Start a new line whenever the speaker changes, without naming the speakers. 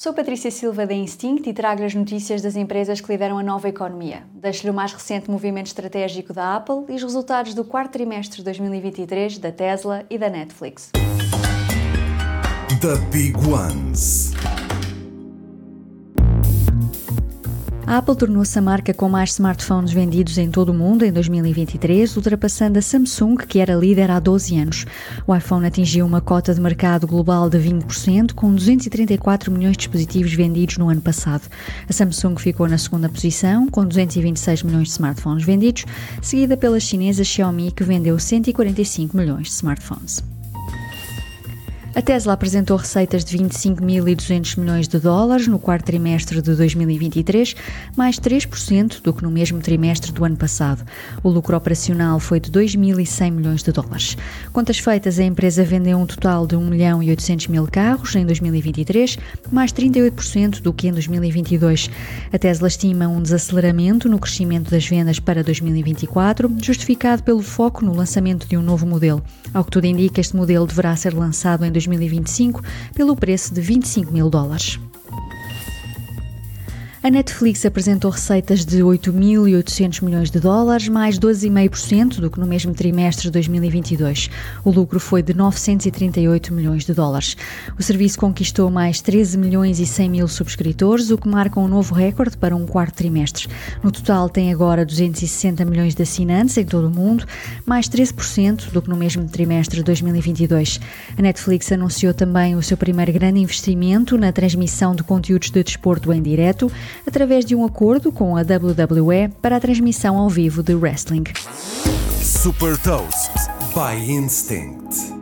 Sou Patrícia Silva da Instinct e trago as notícias das empresas que lideram a nova economia. Deixo-lhe o mais recente movimento estratégico da Apple e os resultados do quarto trimestre de 2023 da Tesla e da Netflix.
The Big Ones.
A Apple tornou-se a marca com mais smartphones vendidos em todo o mundo em 2023, ultrapassando a Samsung, que era líder há 12 anos. O iPhone atingiu uma cota de mercado global de 20%, com 234 milhões de dispositivos vendidos no ano passado. A Samsung ficou na segunda posição, com 226 milhões de smartphones vendidos, seguida pela chinesa Xiaomi, que vendeu 145 milhões de smartphones. A Tesla apresentou receitas de 25.200 milhões de dólares no quarto trimestre de 2023, mais 3% do que no mesmo trimestre do ano passado. O lucro operacional foi de 2.100 milhões de dólares. Contas feitas, a empresa vendeu um total de 1 milhão e 800 mil carros em 2023, mais 38% do que em 2022. A Tesla estima um desaceleramento no crescimento das vendas para 2024, justificado pelo foco no lançamento de um novo modelo. Ao que tudo indica, este modelo deverá ser lançado em 2024 2025 pelo preço de 25 mil dólares. A Netflix apresentou receitas de 8.800 milhões de dólares, mais 12,5% do que no mesmo trimestre de 2022. O lucro foi de 938 milhões de dólares. O serviço conquistou mais 13 milhões e 100 mil subscritores, o que marca um novo recorde para um quarto trimestre. No total, tem agora 260 milhões de assinantes em todo o mundo, mais 13% do que no mesmo trimestre de 2022. A Netflix anunciou também o seu primeiro grande investimento na transmissão de conteúdos de desporto em direto através de um acordo com a WWE para a transmissão ao vivo de wrestling.
Super Toast by Instinct.